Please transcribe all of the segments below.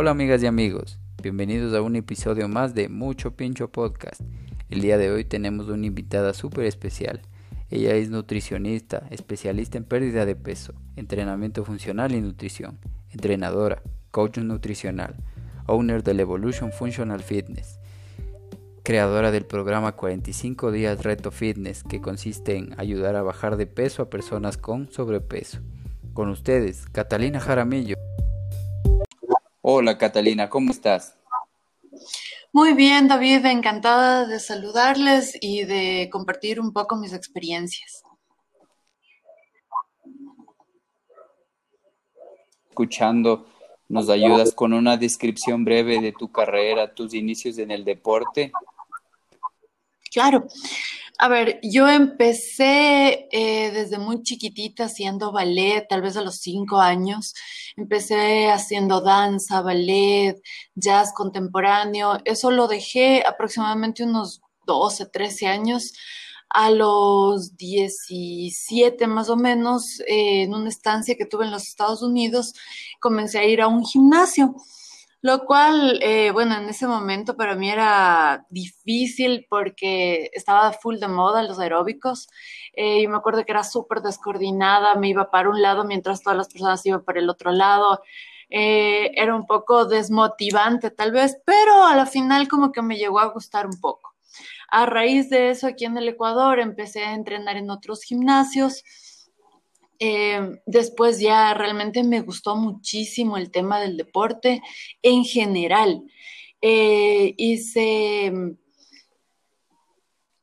Hola amigas y amigos, bienvenidos a un episodio más de Mucho Pincho Podcast. El día de hoy tenemos una invitada súper especial. Ella es nutricionista, especialista en pérdida de peso, entrenamiento funcional y nutrición, entrenadora, coach nutricional, owner del Evolution Functional Fitness, creadora del programa 45 días Reto Fitness que consiste en ayudar a bajar de peso a personas con sobrepeso. Con ustedes, Catalina Jaramillo. Hola Catalina, ¿cómo estás? Muy bien, David, encantada de saludarles y de compartir un poco mis experiencias. Escuchando, ¿nos ayudas con una descripción breve de tu carrera, tus inicios en el deporte? Claro. A ver, yo empecé eh, desde muy chiquitita haciendo ballet, tal vez a los cinco años. Empecé haciendo danza, ballet, jazz contemporáneo. Eso lo dejé aproximadamente unos 12, 13 años. A los 17 más o menos, eh, en una estancia que tuve en los Estados Unidos, comencé a ir a un gimnasio. Lo cual, eh, bueno, en ese momento para mí era difícil porque estaba full de moda los aeróbicos. Eh, y me acuerdo que era súper descoordinada, me iba para un lado mientras todas las personas iban para el otro lado. Eh, era un poco desmotivante tal vez, pero a la final como que me llegó a gustar un poco. A raíz de eso, aquí en el Ecuador empecé a entrenar en otros gimnasios eh, después ya realmente me gustó muchísimo el tema del deporte en general. Eh, hice,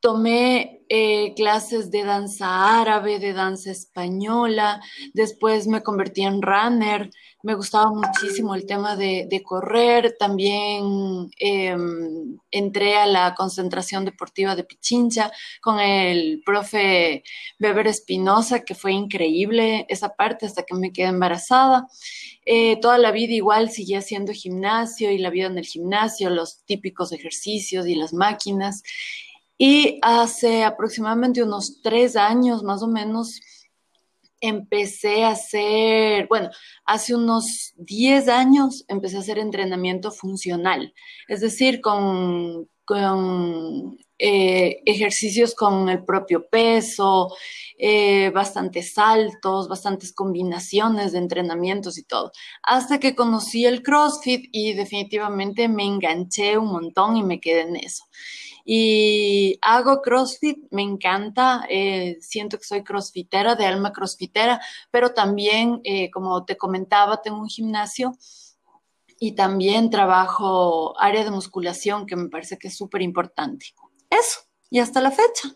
tomé eh, clases de danza árabe, de danza española, después me convertí en runner, me gustaba muchísimo el tema de, correr, también em, entré a la concentración deportiva de Pichincha con el profe Weber Espinosa, que fue increíble esa parte hasta que me quedé embarazada. Eh, toda la vida igual seguía haciendo gimnasio y la vida en el gimnasio, los típicos ejercicios y las máquinas. Y hace aproximadamente unos tres años más o menos empecé a hacer, bueno, hace unos diez años empecé a hacer entrenamiento funcional, es decir, con, con eh, ejercicios con el propio peso, eh, bastantes saltos, bastantes combinaciones de entrenamientos y todo. Hasta que conocí el CrossFit y definitivamente me enganché un montón y me quedé en eso y hago CrossFit, me encanta, eh, siento que soy crossfitera, de alma crossfitera, pero también, eh, como te comentaba, tengo un gimnasio y también trabajo área de musculación, que me parece que es súper importante. Eso, y hasta la fecha.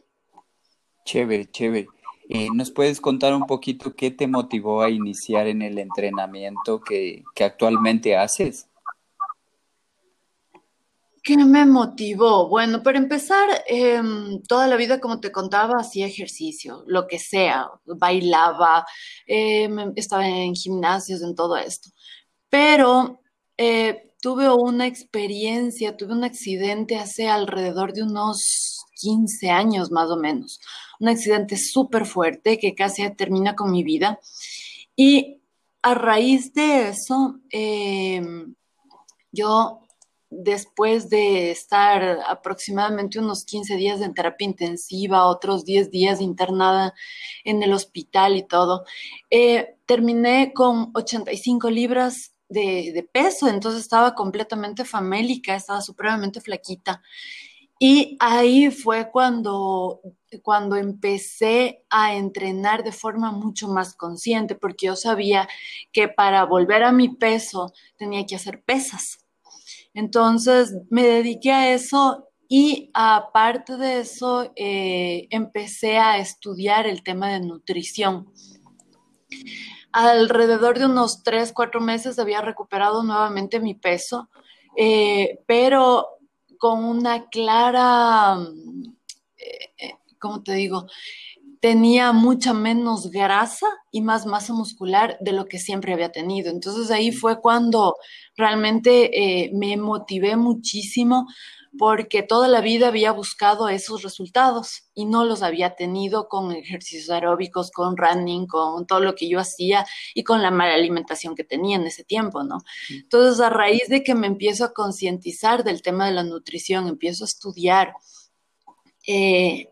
Chévere, chévere. Eh, ¿Nos puedes contar un poquito qué te motivó a iniciar en el entrenamiento que, que actualmente haces? ¿Qué me motivó? Bueno, para empezar, em, toda la vida, como te contaba, hacía ejercicio, lo que sea, bailaba, em, estaba en gimnasios, en todo esto. Pero eh, tuve una experiencia, tuve un accidente hace alrededor de unos 15 años más o menos. Un accidente súper fuerte que casi termina con mi vida. Y a raíz de eso, em, yo después de estar aproximadamente unos 15 días en terapia intensiva, otros 10 días internada en el hospital y todo, eh, terminé con 85 libras de, peso, entonces estaba completamente famélica, estaba supremamente flaquita. Y ahí fue cuando, cuando empecé a entrenar de forma mucho más consciente, porque yo sabía que para volver a mi peso tenía que hacer pesas. Entonces me dediqué a eso y aparte de eso eh, empecé a estudiar el tema de nutrición. alrededor de unos tres, cuatro meses había recuperado nuevamente mi peso, eh, pero con una clara, eh, eh, ¿cómo te digo? Tenía mucha menos grasa y más masa muscular de lo que siempre había tenido. Entonces ahí fue cuando realmente me motivé muchísimo porque toda la vida había buscado esos resultados y no los había tenido con ejercicios aeróbicos, con running, con todo lo que yo hacía y con la mala alimentación que tenía en ese tiempo, ¿no? Entonces, a raíz de que me empiezo a concientizar del tema de la nutrición, empiezo a estudiar, eh,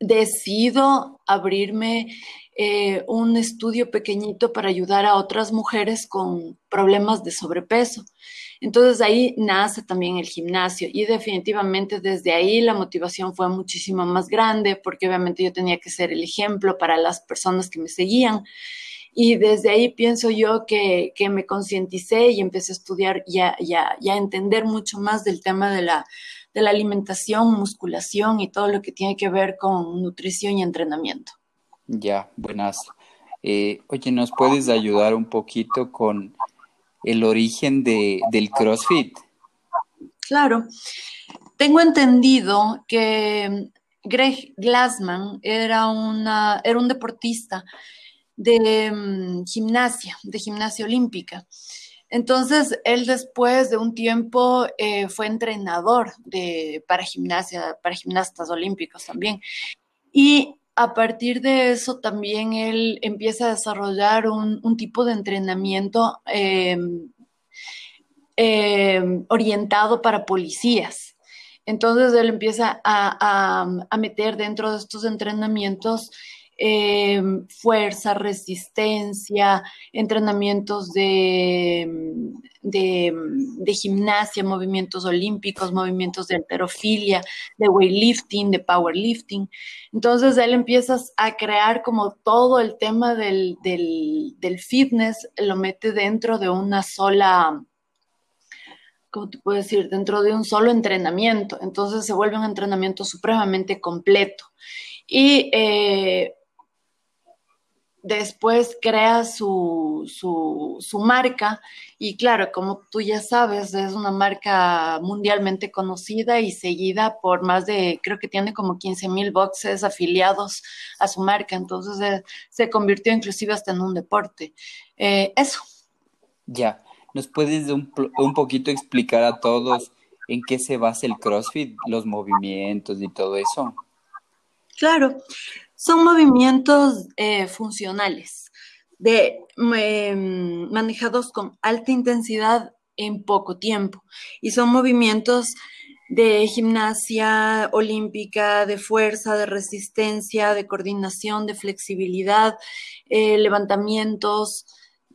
decido abrirme eh, un estudio pequeñito para ayudar a otras mujeres con problemas de sobrepeso. Entonces ahí nace también el gimnasio y definitivamente desde ahí la motivación fue muchísimo más grande porque obviamente yo tenía que ser el ejemplo para las personas que me seguían. Y desde ahí pienso yo que, me concienticé y empecé a estudiar y a, entender mucho más del tema de la, de la alimentación, musculación y todo lo que tiene que ver con nutrición y entrenamiento. Ya, buenas. Eh, oye, ¿nos puedes ayudar un poquito con el origen de, del CrossFit? Claro. Tengo entendido que Greg Glassman era, una, era un deportista de mm, gimnasia, de gimnasia olímpica. Entonces, él después de un tiempo eh, fue entrenador de, para gimnasia, para gimnastas olímpicos también. Y a partir de eso también él empieza a desarrollar un, tipo de entrenamiento em, em, orientado para policías. Entonces él empieza a, a, meter dentro de estos entrenamientos Em, fuerza, resistencia, entrenamientos de, de, gimnasia, movimientos olímpicos, movimientos de alterofilia, de weightlifting, de powerlifting. Entonces él empieza a crear como todo el tema del, del fitness, lo mete dentro de una sola, ¿cómo te puedo decir? Dentro de un solo entrenamiento. Entonces se vuelve un entrenamiento supremamente completo. Y eh, después crea su, su, marca y claro, como tú ya sabes, es una marca mundialmente conocida y seguida por más de, creo que tiene como 15 mil boxes afiliados a su marca, entonces eh, se convirtió inclusive hasta en un deporte. Eh, eso. Ya, ¿nos puedes un, un poquito explicar a todos en qué se basa el CrossFit, los movimientos y todo eso? Claro, son movimientos eh, funcionales, de, em, manejados con alta intensidad en poco tiempo. Y son movimientos de gimnasia olímpica, de fuerza, de resistencia, de coordinación, de flexibilidad, eh, levantamientos,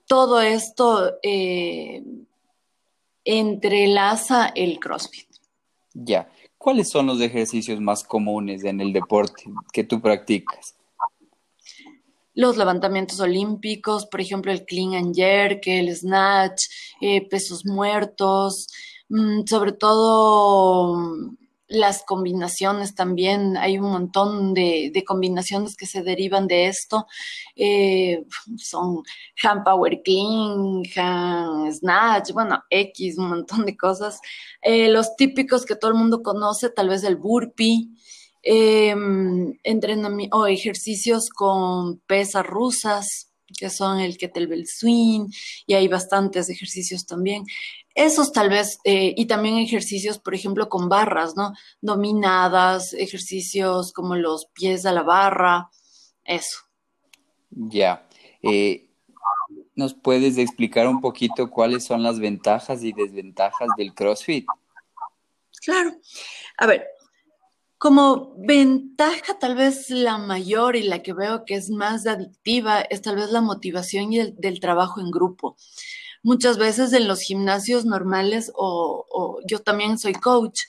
todo esto eh, entrelaza el CrossFit. Ya. ¿Cuáles son los ejercicios más comunes en el deporte que tú practicas? Los levantamientos olímpicos, por ejemplo, el clean and jerk, el snatch, eh, pesos muertos, mm, sobre todo las combinaciones también, hay un montón de, combinaciones que se derivan de esto. Eh, son hand power clean, hand snatch, bueno, X, un montón de cosas. Eh, los típicos que todo el mundo conoce, tal vez el burpee. Eh, entrenamiento o ejercicios con pesas rusas, que son el kettlebell swing, y hay bastantes ejercicios también. Esos tal vez, eh, y también ejercicios, por ejemplo, con barras, ¿no? Dominadas, ejercicios como los pies a la barra, eso. Ya. Eh, ¿Nos puedes explicar un poquito cuáles son las ventajas y desventajas del CrossFit? Claro. A ver, como ventaja tal vez la mayor y la que veo que es más adictiva es tal vez la motivación y el, del trabajo en grupo muchas veces en los gimnasios normales o, yo también soy coach.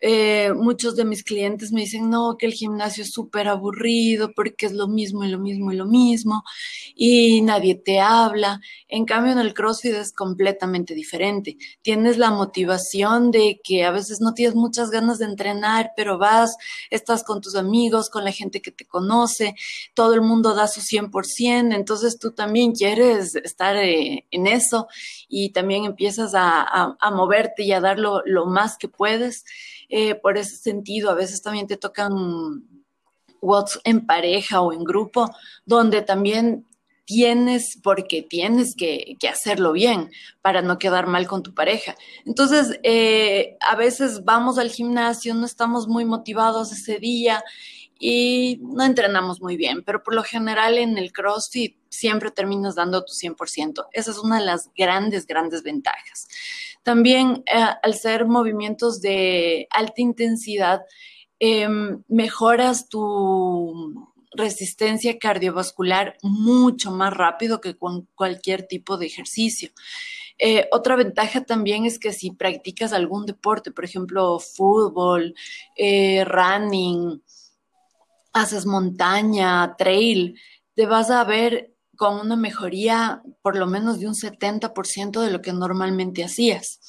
Eh, muchos de mis clientes me dicen, no, que el gimnasio es súper aburrido porque es lo mismo y lo mismo y lo mismo y nadie te habla. En cambio, en el CrossFit es completamente diferente. Tienes la motivación de que a veces no tienes muchas ganas de entrenar, pero vas, estás con tus amigos, con la gente que te conoce, todo el mundo da su 100%, entonces tú también quieres estar eh, en eso y también empiezas a, moverte y a dar lo, más que puedes. Eh, por ese sentido, a veces también te tocan WhatsApp en pareja o en grupo, donde también tienes, porque tienes que, hacerlo bien para no quedar mal con tu pareja. Entonces, eh, a veces vamos al gimnasio, no estamos muy motivados ese día y no entrenamos muy bien, pero por lo general en el CrossFit siempre terminas dando tu 100%. Esa es una de las grandes, grandes ventajas. También eh, al ser movimientos de alta intensidad, em, mejoras tu resistencia cardiovascular mucho más rápido que con cualquier tipo de ejercicio. Eh, otra ventaja también es que si practicas algún deporte, por ejemplo, fútbol, eh, running, haces montaña, trail, te vas a ver con una mejoría por lo menos de un 70% de lo que normalmente hacías.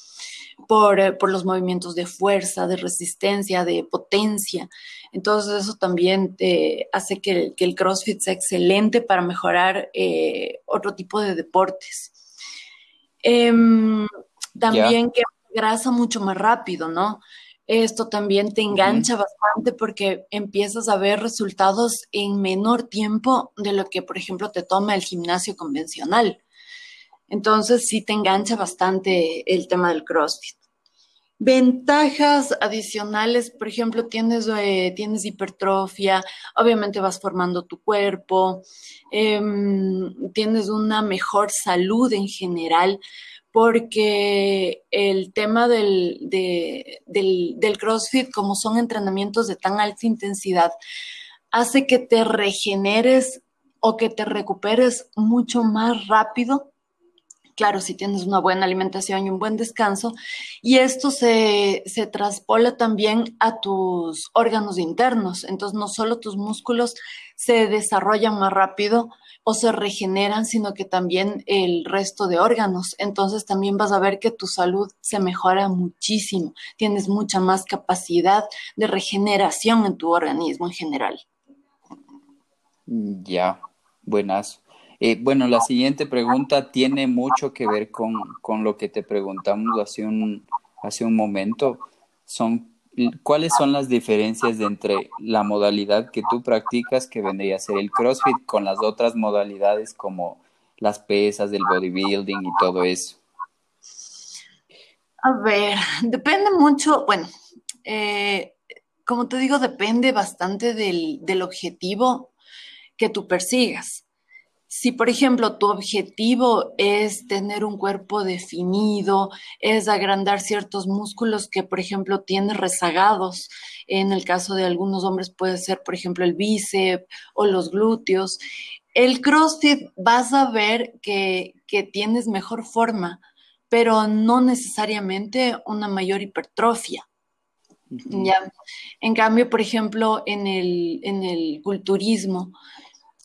Por, eh, por, los movimientos de fuerza, de resistencia, de potencia. Entonces eso también te hace que, el CrossFit sea excelente para mejorar eh, otro tipo de deportes. Em, también que grasa mucho más rápido, ¿no? Esto también te engancha bastante porque empiezas a ver resultados en menor tiempo de lo que, por ejemplo, te toma el gimnasio convencional. Entonces, sí te engancha bastante el tema del CrossFit. Ventajas adicionales, por ejemplo, tienes, eh, tienes hipertrofia, obviamente vas formando tu cuerpo, em, tienes una mejor salud en general, porque el tema del, del, CrossFit, como son entrenamientos de tan alta intensidad, hace que te regeneres o que te recuperes mucho más rápido. Claro, si tienes una buena alimentación y un buen descanso. Y esto se, se traspola también a tus órganos internos. Entonces, no solo tus músculos se desarrollan más rápido, o se regeneran, sino que también el resto de órganos. Entonces también vas a ver que tu salud se mejora muchísimo, tienes mucha más capacidad de regeneración en tu organismo en general. Ya, buenas. Eh, bueno, la siguiente pregunta tiene mucho que ver con, con lo que te preguntamos hace un, hace un momento. Son ¿cuáles son las diferencias entre la modalidad que tú practicas, que vendría a ser el CrossFit, con las otras modalidades como las pesas, del bodybuilding y todo eso? A ver, depende mucho, bueno, eh, como te digo, depende bastante del, del objetivo que tú persigas. Si, por ejemplo, tu objetivo es tener un cuerpo definido, es agrandar ciertos músculos que, por ejemplo, tienes rezagados, en el caso de algunos hombres puede ser, por ejemplo, el bíceps o los glúteos, el CrossFit vas a ver que, tienes mejor forma, pero no necesariamente una mayor hipertrofia. ¿ya? En cambio, por ejemplo, en el, en el culturismo,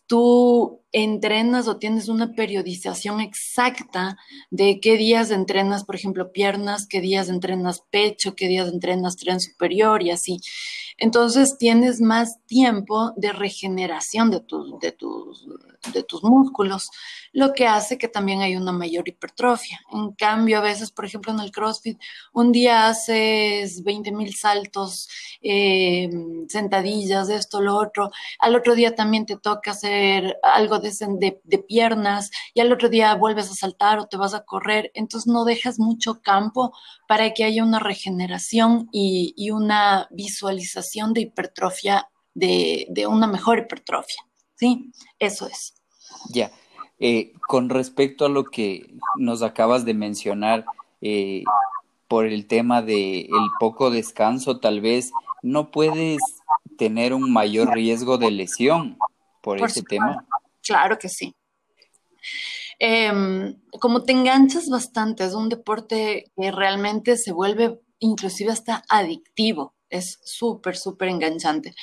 tú entrenas o tienes una periodización exacta de qué días entrenas, por ejemplo, piernas, qué días entrenas pecho, qué días entrenas tren superior y así. Entonces tienes más tiempo de regeneración de, de, tus, de tus músculos, lo que hace que también hay una mayor hipertrofia. En cambio, a veces, por ejemplo, en el CrossFit, un día haces 20 mil saltos, eh, sentadillas, esto, lo otro. Al otro día también te toca hacer algo de, de, piernas y al otro día vuelves a saltar o te vas a correr. Entonces no dejas mucho campo para que haya una regeneración y, y una visualización de hipertrofia, de, de una mejor hipertrofia. ¿Sí? Eso es. Ya. Eh, con respecto a lo que nos acabas de mencionar, eh, por el tema de el poco descanso, tal vez no puedes tener un mayor riesgo de lesión por, ese tema. Claro que sí. Em, como te enganchas bastante, es un deporte que realmente se vuelve inclusive hasta adictivo, es súper, súper enganchante.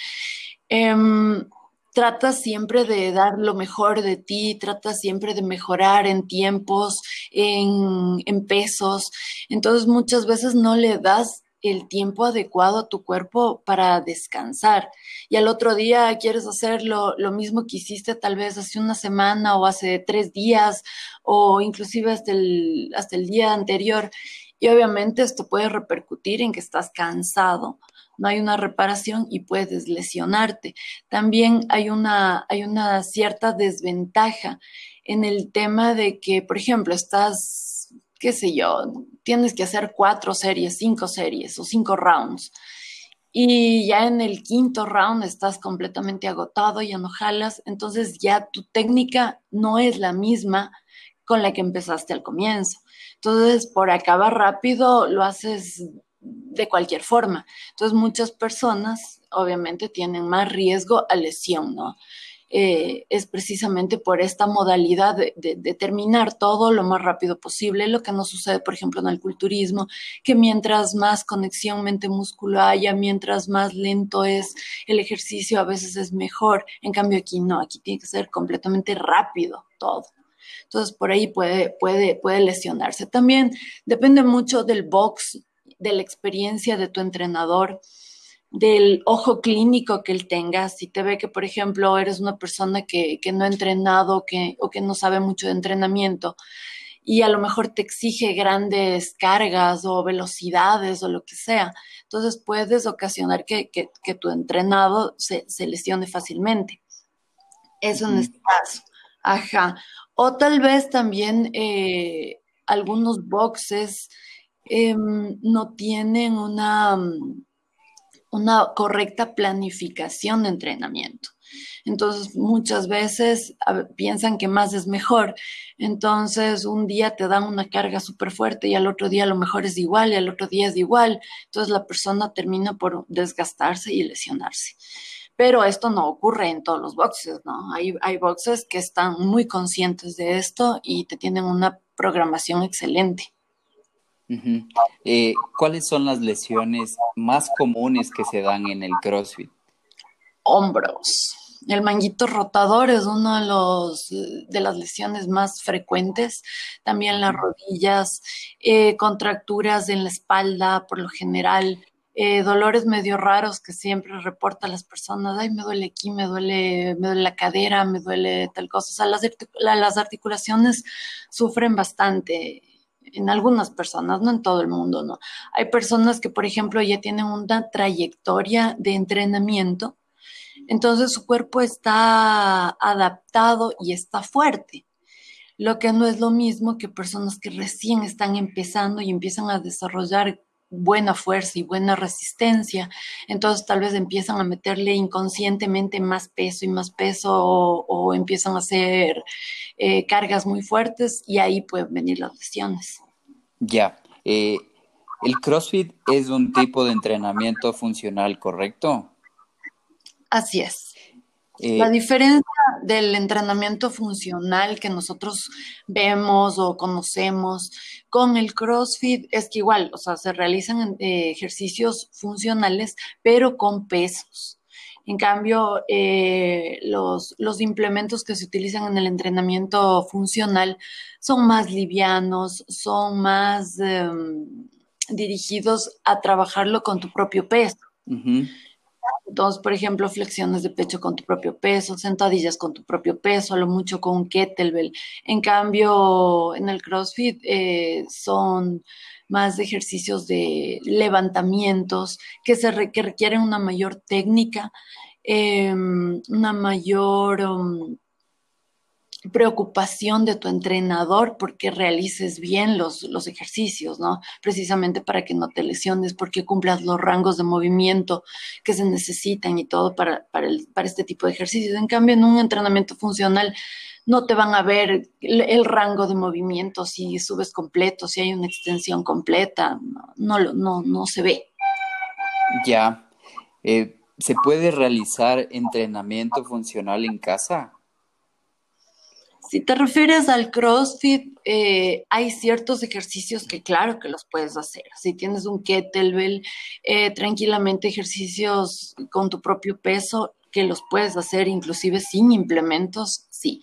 Em, trata siempre de dar lo mejor de ti, trata siempre de mejorar en tiempos, en, en pesos. Entonces muchas veces no le das el tiempo adecuado a tu cuerpo para descansar. Y al otro día quieres hacer lo, lo, mismo que hiciste tal vez hace una semana o hace tres días o inclusive hasta el, hasta el día anterior. Y obviamente esto puede repercutir en que estás cansado, no hay una reparación y puedes lesionarte. También hay una, hay una cierta desventaja en el tema de que, por ejemplo, estás, qué sé yo, tienes que hacer cuatro series, cinco series o cinco rounds. Y ya en el quinto round estás completamente agotado, ya no jalas, entonces ya tu técnica no es la misma con la que empezaste al comienzo. Entonces, por acabar rápido, lo haces de cualquier forma. Entonces, muchas personas obviamente tienen más riesgo a lesión, ¿no? Eh, es precisamente por esta modalidad de, terminar todo lo más rápido posible, lo que no sucede, por ejemplo, en el culturismo, que mientras más conexión mente-músculo haya, mientras más lento es el ejercicio, a veces es mejor. En cambio, aquí no, aquí tiene que ser completamente rápido todo. Entonces, por ahí puede, puede, puede lesionarse. También depende mucho del box de la experiencia de tu entrenador, del ojo clínico que él tenga. Si te ve que, por ejemplo, eres una persona que, no ha entrenado que, o que no sabe mucho de entrenamiento y a lo mejor te exige grandes cargas o velocidades o lo que sea, entonces puedes ocasionar que, tu entrenado se, lesione fácilmente. Eso en este caso. Ajá. O tal vez también eh, algunos boxes Em, no tienen una, mm, una correcta planificación de entrenamiento. Entonces, muchas veces piensan que más es mejor. Entonces, un día te dan una carga súper fuerte y al otro día a lo mejor es igual y al otro día es igual. Entonces, la persona termina por desgastarse y lesionarse. Pero esto no ocurre en todos los boxes, ¿no? Hay, hay boxes que están muy conscientes de esto y te tienen una programación excelente. Eh, ¿Cuáles son las lesiones más comunes que se dan en el CrossFit? Hombros. El manguito rotador es una de, los, de las lesiones más frecuentes. También las rodillas, eh, contracturas en la espalda, por lo general, eh, dolores medio raros que siempre reportan las personas. Ay, me duele aquí, me duele, me duele la cadera, me duele tal cosa. O sea, las, las articulaciones sufren bastante en algunas personas, no en todo el mundo, ¿no? Hay personas que, por ejemplo, ya tienen una trayectoria de entrenamiento, entonces su cuerpo está adaptado y está fuerte, lo que no es lo mismo que personas que recién están empezando y empiezan a desarrollar buena fuerza y buena resistencia, entonces tal vez empiezan a meterle inconscientemente más peso y más peso o, empiezan a hacer eh, cargas muy fuertes y ahí pueden venir las lesiones. Ya, eh, el CrossFit es un tipo de entrenamiento funcional, ¿correcto? Así es. Eh, la diferencia del entrenamiento funcional que nosotros vemos o conocemos con el CrossFit es que igual, o sea, se realizan eh, ejercicios funcionales, pero con pesos. En cambio, eh, los, los, implementos que se utilizan en el entrenamiento funcional son más livianos, son más em, dirigidos a trabajarlo con tu propio peso. Entonces, por ejemplo, flexiones de pecho con tu propio peso, sentadillas con tu propio peso, a lo mucho con un kettlebell. En cambio, en el CrossFit eh, son más ejercicios de levantamientos que, se requieren una mayor técnica, em, una mayor um, preocupación de tu entrenador porque realices bien los, los, ejercicios, ¿no? Precisamente para que no te lesiones, porque cumplas los rangos de movimiento que se necesitan y todo para, para, para este tipo de ejercicios. En cambio, en un entrenamiento funcional, no te van a ver el, rango de movimiento, si subes completo, si hay una extensión completa, no, no, no, se ve. Ya. Eh, ¿Se puede realizar entrenamiento funcional en casa? Si te refieres al CrossFit, eh, hay ciertos ejercicios que claro que los puedes hacer. Si tienes un kettlebell, eh, tranquilamente ejercicios con tu propio peso que los puedes hacer inclusive sin implementos, sí.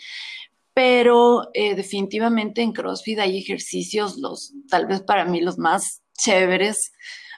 Pero eh, definitivamente en CrossFit hay ejercicios, los tal vez para mí los más chéveres,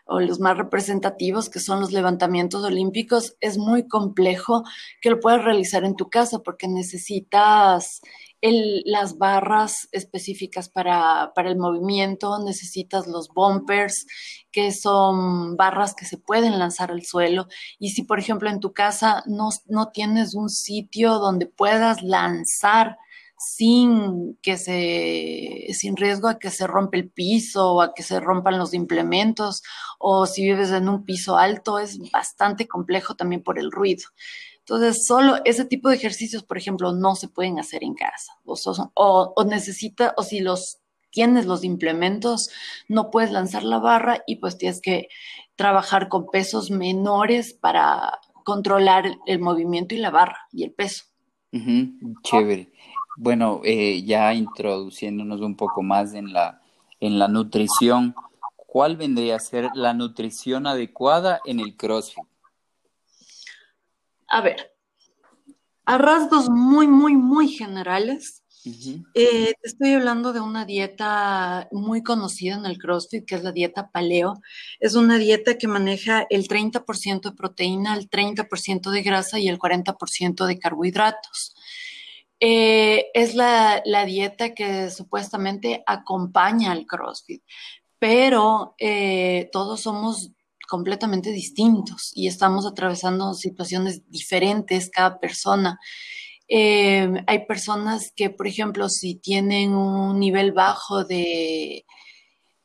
o los más representativos, que son los levantamientos olímpicos, es muy complejo que lo puedas realizar en tu casa porque necesitas las barras específicas para, el movimiento, necesitas los bumpers, que son barras que se pueden lanzar al suelo. Y si, por ejemplo, en tu casa no, no tienes un sitio donde puedas lanzar sin que se, sin riesgo a que se rompa el piso o a que se rompan los implementos, o si vives en un piso alto, es bastante complejo también por el ruido. Entonces, solo ese tipo de ejercicios, por ejemplo, no se pueden hacer en casa. O, o, necesita, o si los tienes los implementos, no puedes lanzar la barra y pues tienes que trabajar con pesos menores para controlar el, movimiento y la barra y el peso. Chévere. Bueno, eh, ya introduciéndonos un poco más en la, en la nutrición, ¿cuál vendría a ser la nutrición adecuada en el CrossFit? A ver, a rasgos muy, muy, muy generales, eh, te estoy hablando de una dieta muy conocida en el CrossFit, que es la dieta paleo. Es una dieta que maneja el 30% de proteína, el 30% de grasa y el 40% de carbohidratos. Eh, es la, dieta que supuestamente acompaña al CrossFit, pero eh, todos somos completamente distintos y estamos atravesando situaciones diferentes cada persona. Eh, hay personas que, por ejemplo, si tienen un nivel bajo de,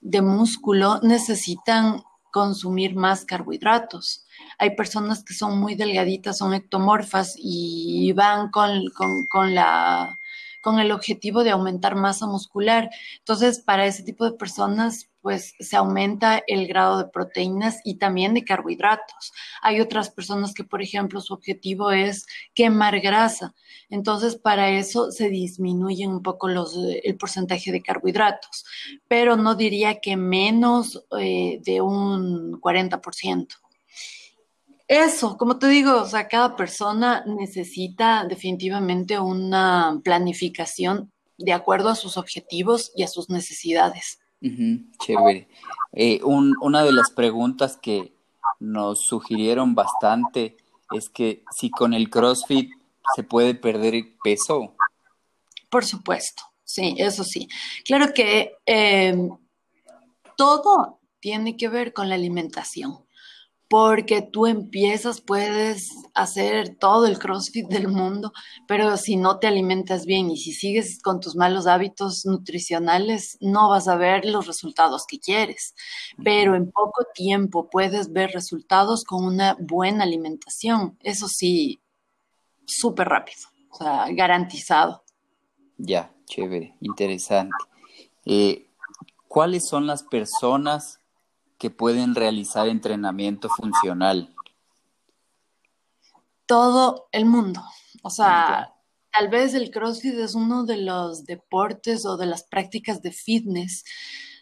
de músculo, necesitan consumir más carbohidratos hay personas que son muy delgaditas, son ectomorfas y van con, con, la con el objetivo de aumentar masa muscular. Entonces, para ese tipo de personas, pues se aumenta el grado de proteínas y también de carbohidratos. Hay otras personas que, por ejemplo, su objetivo es quemar grasa. Entonces, para eso se disminuyen un poco el porcentaje de carbohidratos, pero no diría que menos eh, de un 40%. Eso, como te digo, o sea, cada persona necesita definitivamente una planificación de acuerdo a sus objetivos y a sus necesidades. Chévere. Eh, una de las preguntas que nos sugirieron bastante es que si con el CrossFit se puede perder peso. Por supuesto, sí, eso sí. Claro que eh, todo tiene que ver con la alimentación porque tú empiezas, puedes hacer todo el CrossFit del mundo, pero si no te alimentas bien y si sigues con tus malos hábitos nutricionales, no vas a ver los resultados que quieres. Pero en poco tiempo puedes ver resultados con una buena alimentación. Eso sí, súper rápido, o sea, garantizado. Ya, chévere, interesante. Eh, ¿Cuáles son las personas que pueden realizar entrenamiento funcional? Todo el mundo. O sea, tal vez el CrossFit es uno de los deportes o de las prácticas de fitness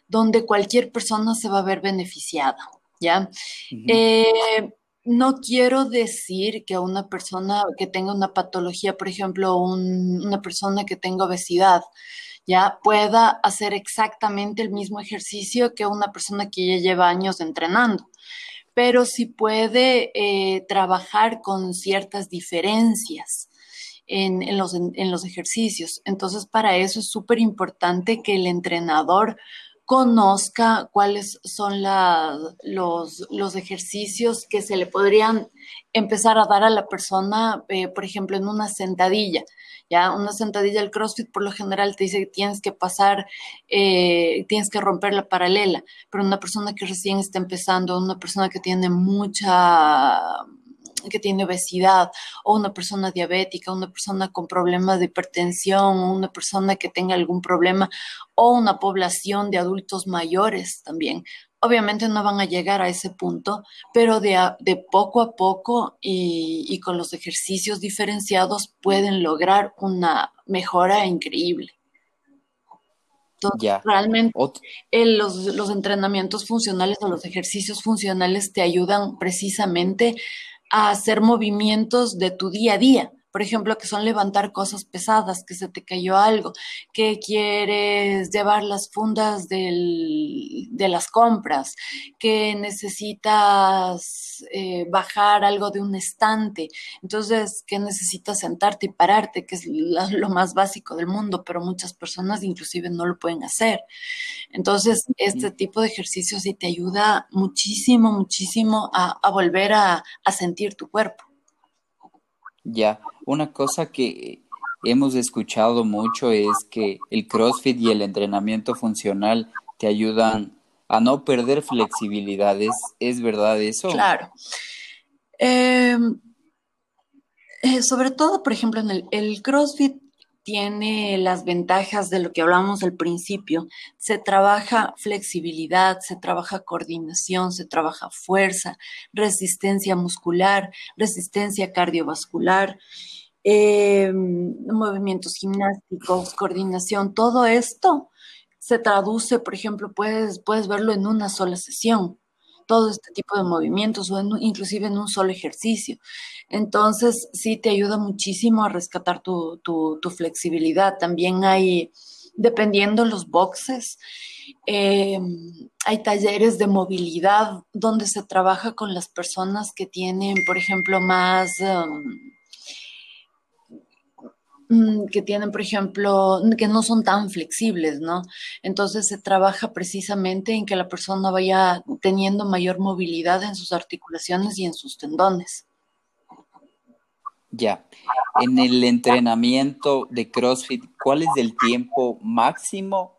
donde cualquier persona se va a ver beneficiada, ¿ya? Eh, no quiero decir que una persona que tenga una patología, por ejemplo, una persona que tenga obesidad, ya pueda hacer exactamente el mismo ejercicio que una persona que ya lleva años entrenando, pero sí puede eh, trabajar con ciertas diferencias. En, los, en los ejercicios. Entonces, para eso es súper importante que el entrenador conozca cuáles son los, los, ejercicios que se le podrían empezar a dar a la persona, eh, por ejemplo, en una sentadilla. Ya, una sentadilla al CrossFit por lo general te dice que tienes que pasar, eh, tienes que romper la paralela, pero una persona que recién está empezando, una persona que tiene mucha que tiene obesidad o una persona diabética, una persona con problemas de hipertensión una persona que tenga algún problema o una población de adultos mayores también Obviamente no van a llegar a ese punto, pero de, de poco a poco y, y, con los ejercicios diferenciados pueden lograr una mejora increíble. Entonces, realmente los, los entrenamientos funcionales o los ejercicios funcionales te ayudan precisamente a hacer movimientos de tu día a día por ejemplo, que son levantar cosas pesadas, que se te cayó algo, que quieres llevar las fundas del, de las compras, que necesitas eh, bajar algo de un estante, entonces que necesitas sentarte y pararte, que es lo más básico del mundo, pero muchas personas inclusive no lo pueden hacer. Entonces, este tipo de ejercicio sí te ayuda muchísimo, muchísimo a, a volver a, a sentir tu cuerpo. Ya, una cosa que hemos escuchado mucho es que el CrossFit y el entrenamiento funcional te ayudan a no perder flexibilidad. ¿Es, verdad eso? Claro. Em, eh, sobre todo, por ejemplo, en el CrossFit tiene las ventajas de lo que hablamos al principio. Se trabaja flexibilidad, se trabaja coordinación, se trabaja fuerza, resistencia muscular, resistencia cardiovascular, em, movimientos gimnásticos, coordinación, todo esto se traduce, por ejemplo, puedes, puedes verlo en una sola sesión todo este tipo de movimientos o inclusive en un solo ejercicio. Entonces, sí te ayuda muchísimo a rescatar tu, flexibilidad. También hay, dependiendo los boxes, em, hay talleres de movilidad donde se trabaja con las personas que tienen, por ejemplo, más... Em, que tienen, por ejemplo, que no son tan flexibles, ¿no? Entonces se trabaja precisamente en que la persona vaya teniendo mayor movilidad en sus articulaciones y en sus tendones. Ya. En el entrenamiento de CrossFit, ¿cuál es el tiempo máximo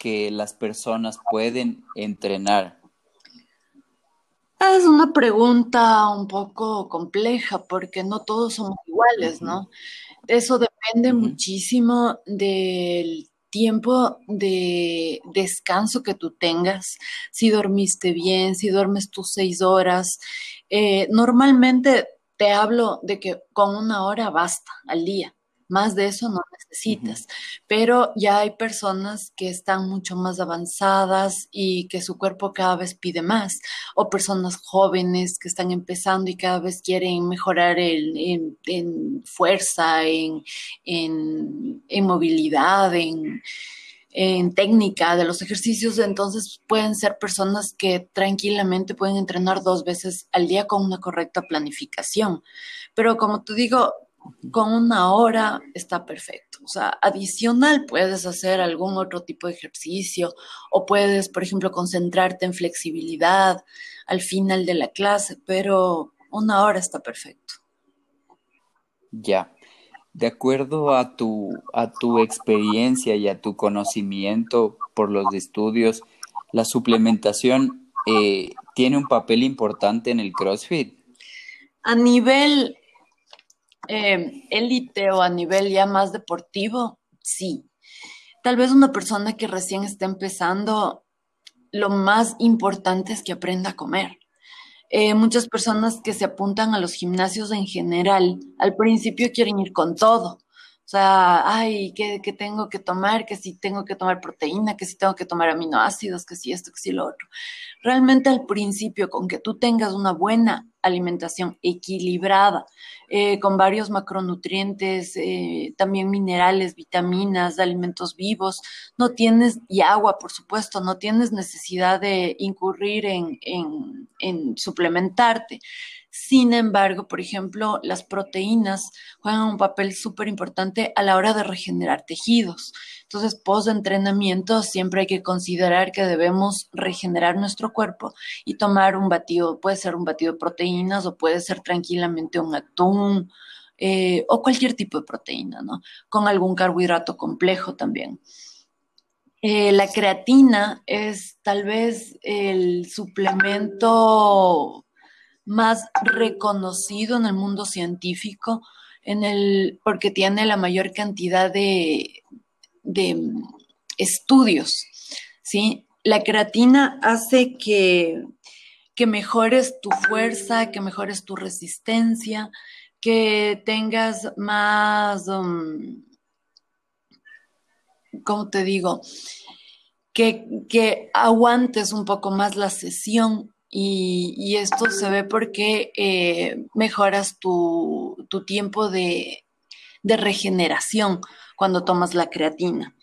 que las personas pueden entrenar? Es una pregunta un poco compleja porque no todos somos iguales, ¿no? Eso depende muchísimo del tiempo de descanso que tú tengas, si dormiste bien, si duermes tus seis horas. Eh, normalmente te hablo de que con una hora basta al día. Más de eso no necesitas, pero ya hay personas que están mucho más avanzadas y que su cuerpo cada vez pide más, o personas jóvenes que están empezando y cada vez quieren mejorar en, fuerza, en, en movilidad, en, en técnica de los ejercicios, entonces pueden ser personas que tranquilamente pueden entrenar dos veces al día con una correcta planificación. Pero como te digo, con una hora está perfecto. O sea, adicional puedes hacer algún otro tipo de ejercicio o puedes, por ejemplo, concentrarte en flexibilidad al final de la clase, pero una hora está perfecto. Ya. De acuerdo a tu, a tu experiencia y a tu conocimiento por los estudios, la suplementación eh, tiene un papel importante en el CrossFit. A nivel eh, élite o a nivel ya más deportivo, sí. Tal vez una persona que recién está empezando, lo más importante es que aprenda a comer. Eh, muchas personas que se apuntan a los gimnasios en general, al principio quieren ir con todo. O sea, ay, ¿qué, ¿qué, tengo que tomar? Que si tengo que tomar proteína, que si tengo que tomar aminoácidos, que si esto, que si lo otro. Realmente al principio, con que tú tengas una buena alimentación equilibrada, eh, con varios macronutrientes, eh, también minerales, vitaminas, alimentos vivos, no tienes, y agua, por supuesto, no tienes necesidad de incurrir en, en, en suplementarte. Sin embargo, por ejemplo, las proteínas juegan un papel súper importante a la hora de regenerar tejidos. Entonces, post entrenamiento siempre hay que considerar que debemos regenerar nuestro cuerpo y tomar un batido, puede ser un batido de proteínas o puede ser tranquilamente un atún eh, o cualquier tipo de proteína, ¿no? Con algún carbohidrato complejo también. Eh, la creatina es tal vez el suplemento más reconocido en el mundo científico en el, porque tiene la mayor cantidad de, de estudios, ¿sí? la creatina hace que, que mejores tu fuerza, que mejores tu resistencia, que tengas más, um, ¿cómo te digo? Que, que, aguantes un poco más la sesión y, esto se ve porque eh, mejoras tu, tiempo de, regeneración cuando tomas la creatina.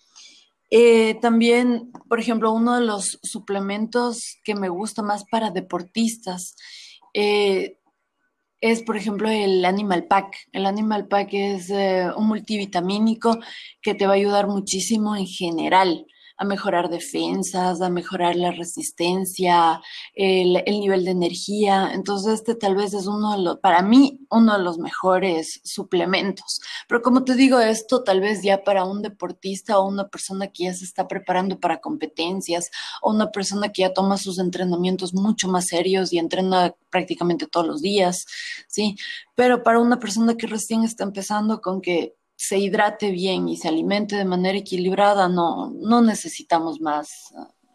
Eh, también, por ejemplo, uno de los suplementos que me gusta más para deportistas eh, es, por ejemplo, el Animal Pack. El Animal Pack es un multivitamínico que te va a ayudar muchísimo en general a mejorar defensas, a mejorar la resistencia, el, nivel de energía. Entonces, este tal vez es uno de los, para mí, uno de los mejores suplementos. Pero como te digo, esto tal vez ya para un deportista o una persona que ya se está preparando para competencias o una persona que ya toma sus entrenamientos mucho más serios y entrena prácticamente todos los días, ¿sí? Pero para una persona que recién está empezando con que se hidrate bien y se alimente de manera equilibrada, no, no necesitamos más,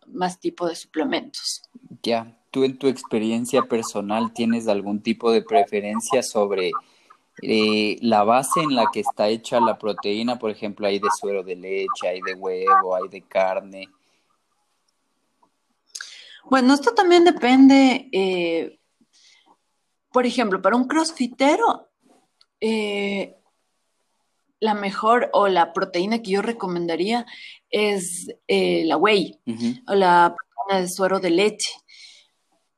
más tipo de suplementos. Ya, tú en tu experiencia personal tienes algún tipo de preferencia sobre eh, la base en la que está hecha la proteína, por ejemplo, hay de suero de leche, hay de huevo, hay de carne. Bueno, esto también depende, eh, por ejemplo, para un crossfitero, eh, la mejor o la proteína que yo recomendaría es eh, la whey o la proteína de suero de leche,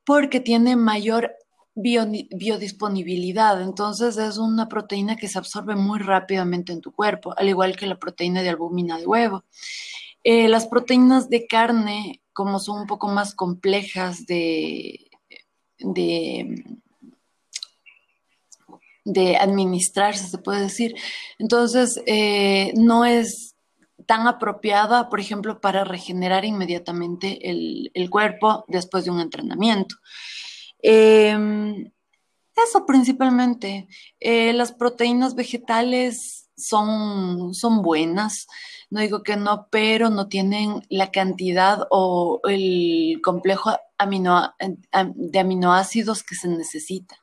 porque tiene mayor biodisponibilidad. Entonces es una proteína que se absorbe muy rápidamente en tu cuerpo, al igual que la proteína de albúmina de huevo. Eh, las proteínas de carne, como son un poco más complejas de, de de administrarse, se puede decir. Entonces, eh, no es tan apropiada, por ejemplo, para regenerar inmediatamente el, cuerpo después de un entrenamiento. Em, eso principalmente. Eh, las proteínas vegetales son, son buenas, no digo que no, pero no tienen la cantidad o el complejo de aminoácidos que se necesita.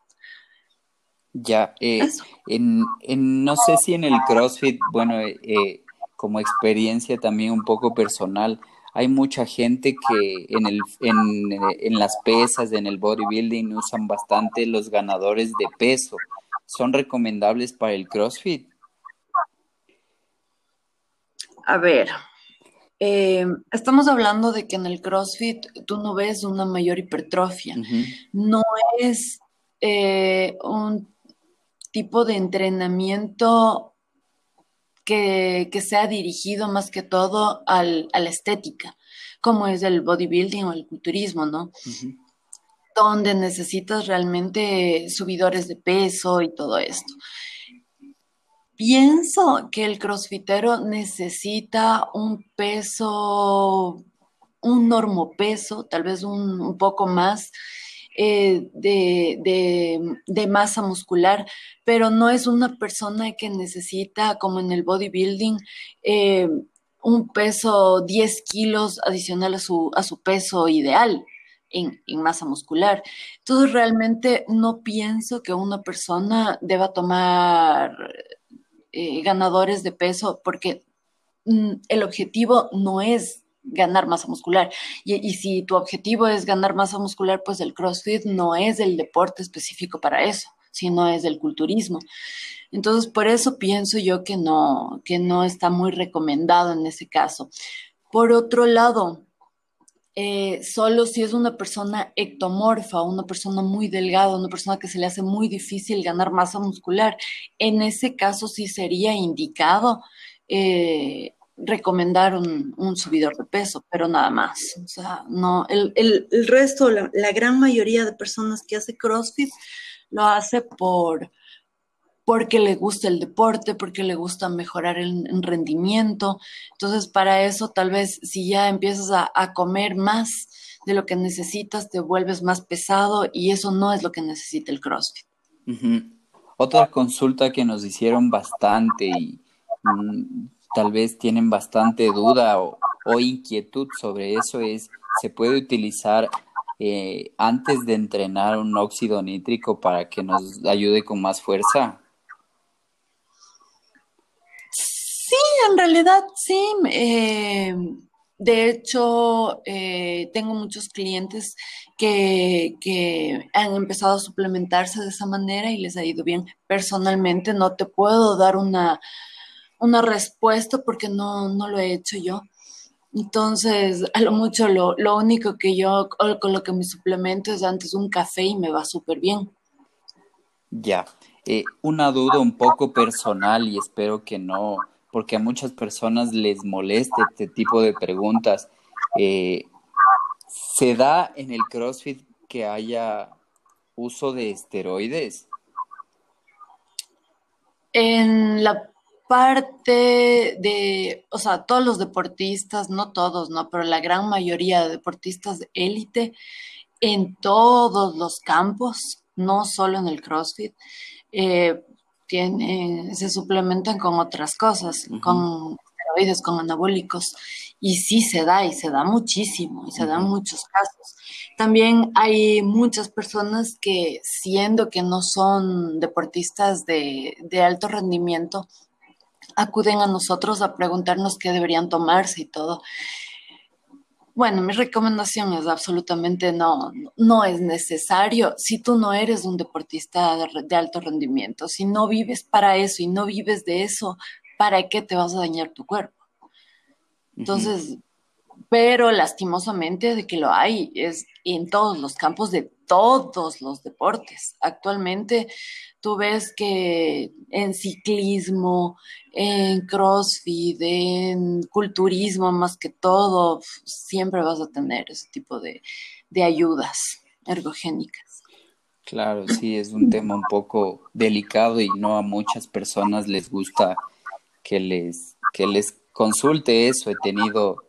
Ya, eh, en, en, no sé si en el CrossFit, bueno, eh, eh, como experiencia también un poco personal, hay mucha gente que en, el, en, en las pesas, en el bodybuilding, usan bastante los ganadores de peso. ¿Son recomendables para el CrossFit? A ver, estamos hablando de que en el CrossFit tú no ves una mayor hipertrofia. No es un tipo de entrenamiento que, sea dirigido más que todo al, a la estética, como es el bodybuilding o el culturismo, ¿no? Donde necesitas realmente subidores de peso y todo esto. Pienso que el crossfitero necesita un peso, un normopeso, tal vez un, un poco más, eh, de, masa muscular, pero no es una persona que necesita, como en el bodybuilding, eh, un peso 10 kilos adicional a su, a su peso ideal. En, masa muscular. Entonces, realmente no pienso que una persona deba tomar eh, ganadores de peso porque mm, el objetivo no es ganar masa muscular. Y, si tu objetivo es ganar masa muscular, pues el CrossFit no es el deporte específico para eso, sino es el culturismo. Entonces, por eso pienso yo que no, que no está muy recomendado en ese caso. Por otro lado, eh, solo si es una persona ectomorfa, una persona muy delgada, una persona que se le hace muy difícil ganar masa muscular, en ese caso sí sería indicado eh, recomendar un, subidor de peso, pero nada más. O sea, no, el, resto, la, gran mayoría de personas que hace CrossFit lo hace por porque le gusta el deporte, porque le gusta mejorar el, rendimiento. Entonces, para eso, tal vez si ya empiezas a, comer más de lo que necesitas, te vuelves más pesado y eso no es lo que necesita el CrossFit. Otra consulta que nos hicieron bastante y mm, tal vez tienen bastante duda o, inquietud sobre eso es se puede utilizar eh, antes de entrenar un óxido nítrico para que nos ayude con más fuerza? Sí, en realidad sí. Eh, de hecho, eh, tengo muchos clientes que, que, han empezado a suplementarse de esa manera y les ha ido bien. Personalmente no te puedo dar una, una respuesta porque no, no lo he hecho yo. Entonces, a lo mucho, lo, lo único que yo con lo que me suplemento es antes un café y me va súper bien. Ya, eh, una duda un poco personal y espero que no, porque a muchas personas les moleste este tipo de preguntas. Eh, ¿Se da en el CrossFit que haya uso de esteroides? En la parte de, o sea, todos los deportistas, no todos, ¿no? Pero la gran mayoría de deportistas de élite en todos los campos, no solo en el CrossFit, eh, se suplementan con otras cosas, con esteroides, con anabólicos, y sí se da, y se da muchísimo, y se dan muchos casos. También hay muchas personas que, siendo que no son deportistas de, de alto rendimiento, acuden a nosotros a preguntarnos qué deberían tomarse y todo. Bueno, mi recomendación es absolutamente no, no es necesario si tú no eres un deportista de, alto rendimiento, si no vives para eso y no vives de eso, ¿para qué te vas a dañar tu cuerpo? Entonces, pero lastimosamente de que lo hay, es en todos los campos de todos los deportes. Actualmente tú ves que en ciclismo, en CrossFit, en culturismo más que todo, siempre vas a tener ese tipo de, de ayudas ergogénicas. Claro, sí, es un tema un poco delicado y no a muchas personas les gusta que les, que les consulte eso. He tenido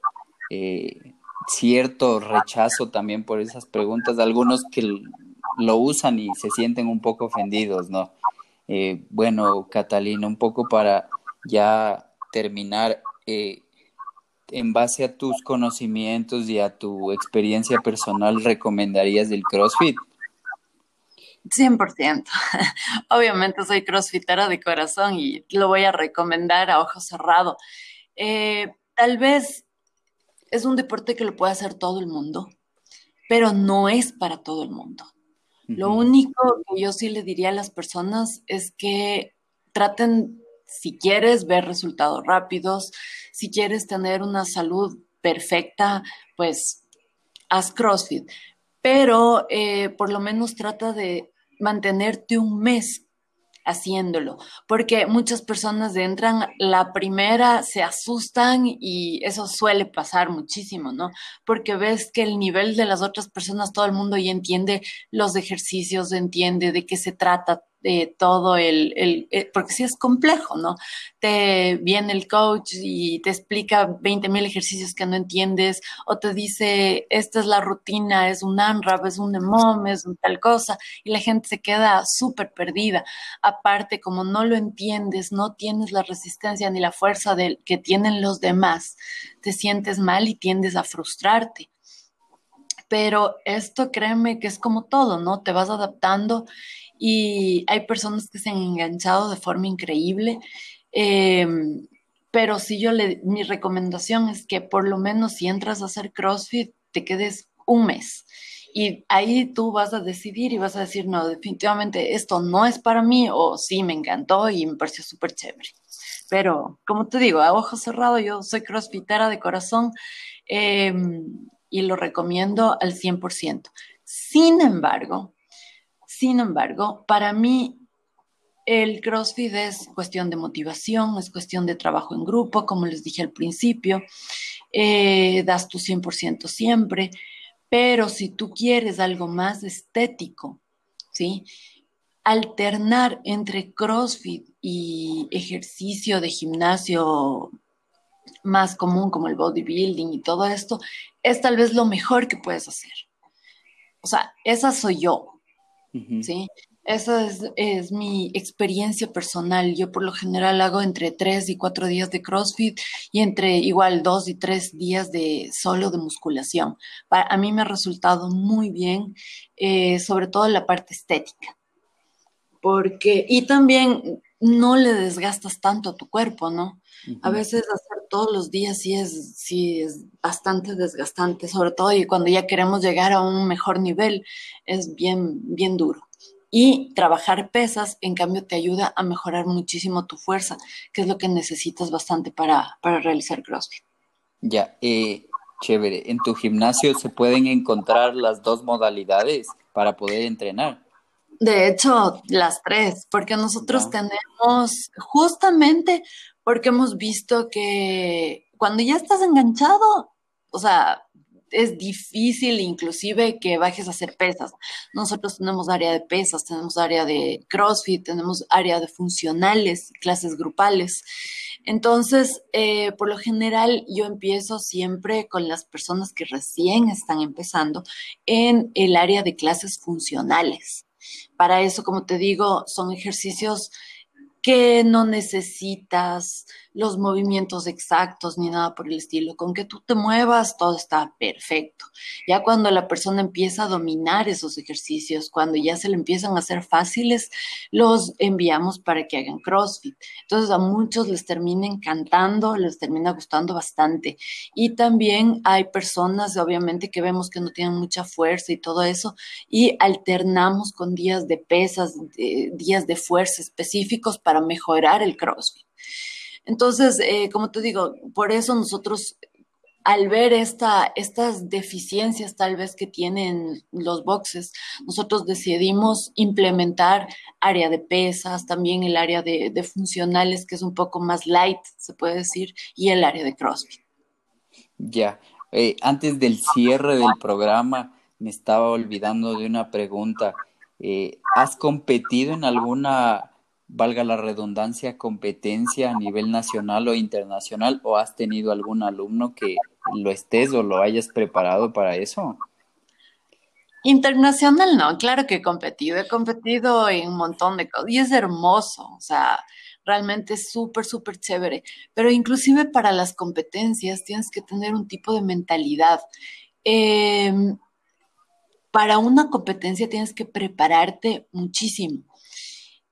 eh, cierto rechazo también por esas preguntas, algunos que lo usan y se sienten un poco ofendidos, ¿no? Eh, bueno, Catalina, un poco para ya terminar, eh, en base a tus conocimientos y a tu experiencia personal, ¿recomendarías el CrossFit? 100%. Obviamente soy crossfitera de corazón y lo voy a recomendar a ojo cerrado. Eh, tal vez es un deporte que lo puede hacer todo el mundo, pero no es para todo el mundo. Lo único que yo sí le diría a las personas es que traten, si quieres ver resultados rápidos, si quieres tener una salud perfecta, pues haz CrossFit. Pero eh, por lo menos trata de mantenerte un mes haciéndolo, porque muchas personas entran la primera, se asustan y eso suele pasar muchísimo, ¿no? Porque ves que el nivel de las otras personas, todo el mundo ya entiende los ejercicios, entiende de qué se trata todo el, el, eh, porque sí es complejo, ¿no? Te viene el coach y te explica 20 mil ejercicios que no entiendes, o te dice, esta es la rutina, es un ANRAP, es un EMOM, es un tal cosa, y la gente se queda súper perdida. Aparte, como no lo entiendes, no tienes la resistencia ni la fuerza de, que tienen los demás, te sientes mal y tiendes a frustrarte pero esto créeme que es como todo, ¿no? Te vas adaptando y hay personas que se han enganchado de forma increíble. Em, pero si yo le, mi recomendación es que por lo menos si entras a hacer CrossFit, te quedes un mes. Y ahí tú vas a decidir y vas a decir, no, definitivamente esto no es para mí o sí, me encantó y me pareció súper chévere. Pero, como te digo, a ojo cerrado, yo soy crossfitera de corazón em, y lo recomiendo al 100%. Sin embargo, sin embargo, para mí el CrossFit es cuestión de motivación, es cuestión de trabajo en grupo, como les dije al principio, eh, das tu 100% siempre, pero si tú quieres algo más estético, ¿sí? Alternar entre CrossFit y ejercicio de gimnasio más común como el bodybuilding y todo esto, es tal vez lo mejor que puedes hacer. O sea, esa soy yo, ¿sí? Esa es, mi experiencia personal. Yo por lo general hago entre tres y cuatro días de CrossFit y entre igual dos y tres días de solo de musculación. a mí me ha resultado muy bien, eh, sobre todo la parte estética. Porque, y también no le desgastas tanto a tu cuerpo, ¿no? A veces hacer todos los días sí es, sí es bastante desgastante, sobre todo y cuando ya queremos llegar a un mejor nivel, es bien, bien duro. Y trabajar pesas, en cambio, te ayuda a mejorar muchísimo tu fuerza, que es lo que necesitas bastante para, realizar CrossFit. Ya, eh, chévere. ¿En tu gimnasio se pueden encontrar las dos modalidades para poder entrenar? De hecho, las tres, porque nosotros tenemos, justamente porque hemos visto que cuando ya estás enganchado, o sea, es difícil inclusive que bajes a hacer pesas. Nosotros tenemos área de pesas, tenemos área de CrossFit, tenemos área de funcionales, clases grupales. Entonces, eh, por lo general, yo empiezo siempre con las personas que recién están empezando en el área de clases funcionales. Para eso, como te digo, son ejercicios que no necesitas los movimientos exactos ni nada por el estilo. Con que tú te muevas, todo está perfecto. Ya cuando la persona empieza a dominar esos ejercicios, cuando ya se le empiezan a hacer fáciles, los enviamos para que hagan CrossFit. Entonces a muchos les termina encantando, les termina gustando bastante. Y también hay personas, obviamente, que vemos que no tienen mucha fuerza y todo eso, y alternamos con días de pesas, días de fuerza específicos para mejorar el CrossFit. Entonces, eh, como te digo, por eso nosotros al ver esta, estas deficiencias tal vez que tienen los boxes, nosotros decidimos implementar área de pesas, también el área de, funcionales, que es un poco más light, se puede decir, y el área de CrossFit. Ya, eh, antes del cierre del programa, me estaba olvidando de una pregunta. Eh, ¿Has competido en alguna valga la redundancia, competencia a nivel nacional o internacional o has tenido algún alumno que lo estés o lo hayas preparado para eso? Internacional no, claro que he competido, he competido en un montón de cosas y es hermoso, o sea, realmente es súper, súper chévere, pero inclusive para las competencias tienes que tener un tipo de mentalidad. Em, para una competencia tienes que prepararte muchísimo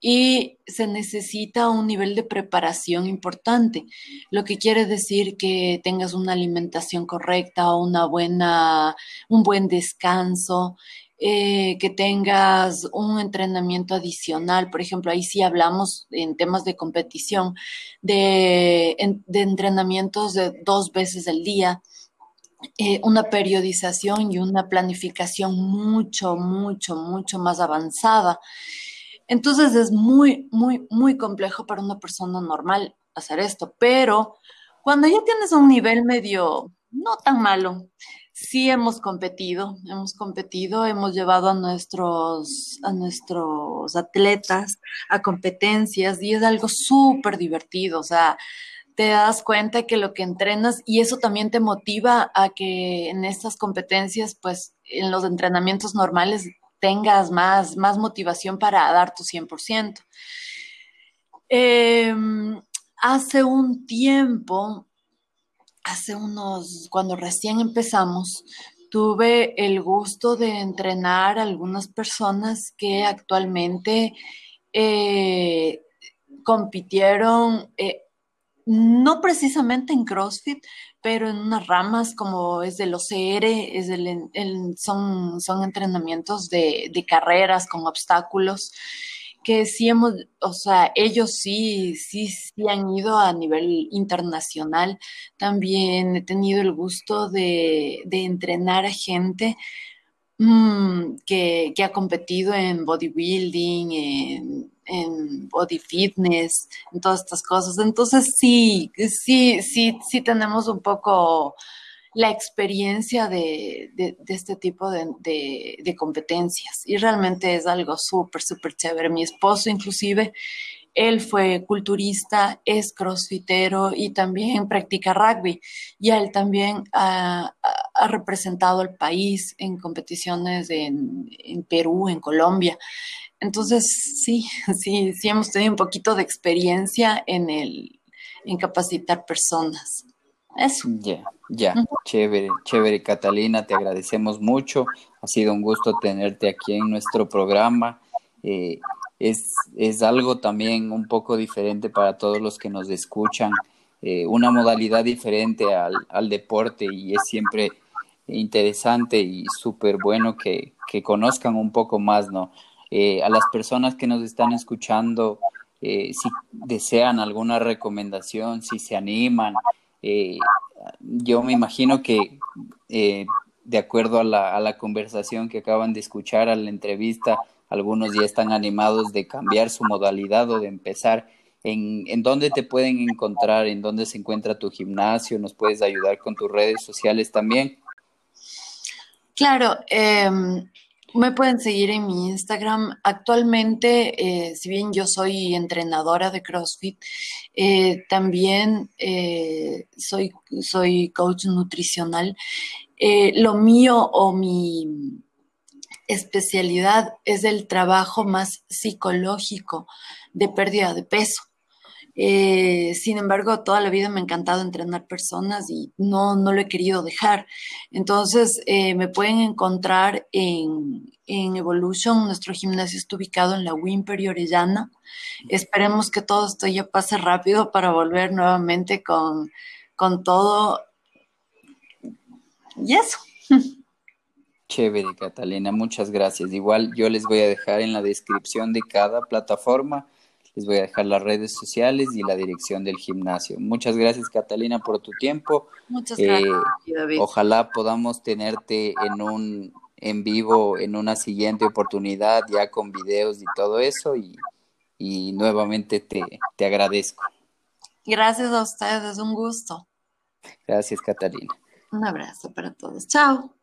y se necesita un nivel de preparación importante, lo que quiere decir que tengas una alimentación correcta, una buena, un buen descanso, eh, que tengas un entrenamiento adicional. Por ejemplo, ahí sí hablamos en temas de competición de, entrenamientos de dos veces al día. Eh, una periodización y una planificación mucho, mucho, mucho más avanzada. Entonces es muy, muy, muy complejo para una persona normal hacer esto, pero cuando ya tienes un nivel medio no tan malo, sí hemos competido, hemos competido, hemos llevado a nuestros, a nuestros atletas a competencias y es algo súper divertido, o sea, te das cuenta que lo que entrenas y eso también te motiva a que en estas competencias, pues en los entrenamientos normales tengas más, más motivación para dar tu 100%. Em, hace un tiempo, hace unos, cuando recién empezamos, tuve el gusto de entrenar a algunas personas que actualmente eh, compitieron, eh, no precisamente en CrossFit, pero en unas ramas como es del OCR, es el, son, son entrenamientos de, carreras con obstáculos, que sí hemos, o sea, ellos sí, sí, sí han ido a nivel internacional. También he tenido el gusto de, entrenar a gente mm, que, que ha competido en bodybuilding, en en body fitness, en todas estas cosas. Entonces sí, sí, sí, sí tenemos un poco la experiencia de, este tipo de, competencias y realmente es algo súper, súper chévere. Mi esposo inclusive, él fue culturista, es crossfitero y también practica rugby y él también ha, representado al país en competiciones en, en Perú, en Colombia. Entonces, sí, sí, sí hemos tenido un poquito de experiencia en el, en capacitar personas. Eso. Ya, ya, chévere, chévere, Catalina, te agradecemos mucho. Ha sido un gusto tenerte aquí en nuestro programa. Eh, es, es, algo también un poco diferente para todos los que nos escuchan, eh, una modalidad diferente al, al, deporte y es siempre interesante y súper bueno que, que, conozcan un poco más, ¿no? Eh, a las personas que nos están escuchando, eh, si desean alguna recomendación, si se animan, eh, yo me imagino que de acuerdo a la, a la conversación que acaban de escuchar, a la entrevista, algunos ya están animados de cambiar su modalidad o de empezar. ¿En, en dónde te pueden encontrar? ¿En dónde se encuentra tu gimnasio? ¿Nos puedes ayudar con tus redes sociales también? Claro, eh, me pueden seguir en mi Instagram. Actualmente, eh, si bien yo soy entrenadora de CrossFit, eh, también eh, soy, soy coach nutricional. lo mío o mi especialidad es el trabajo más psicológico de pérdida de peso. Eh, sin embargo, toda la vida me ha encantado entrenar personas y no, no lo he querido dejar. Entonces, eh, me pueden encontrar en, en, Evolution. Nuestro gimnasio está ubicado en la Wimper y Orellana. Esperemos que todo esto ya pase rápido para volver nuevamente con, con todo. Y eso. Chévere, Catalina, muchas gracias. Igual yo les voy a dejar en la descripción de cada plataforma, les voy a dejar las redes sociales y la dirección del gimnasio. Muchas gracias, Catalina, por tu tiempo. Muchas gracias, eh, David. Ojalá podamos tenerte en un en vivo en una siguiente oportunidad, ya con videos y todo eso, y, y nuevamente te, te agradezco. Gracias a ustedes, un gusto. Gracias, Catalina. Un abrazo para todos. Chao.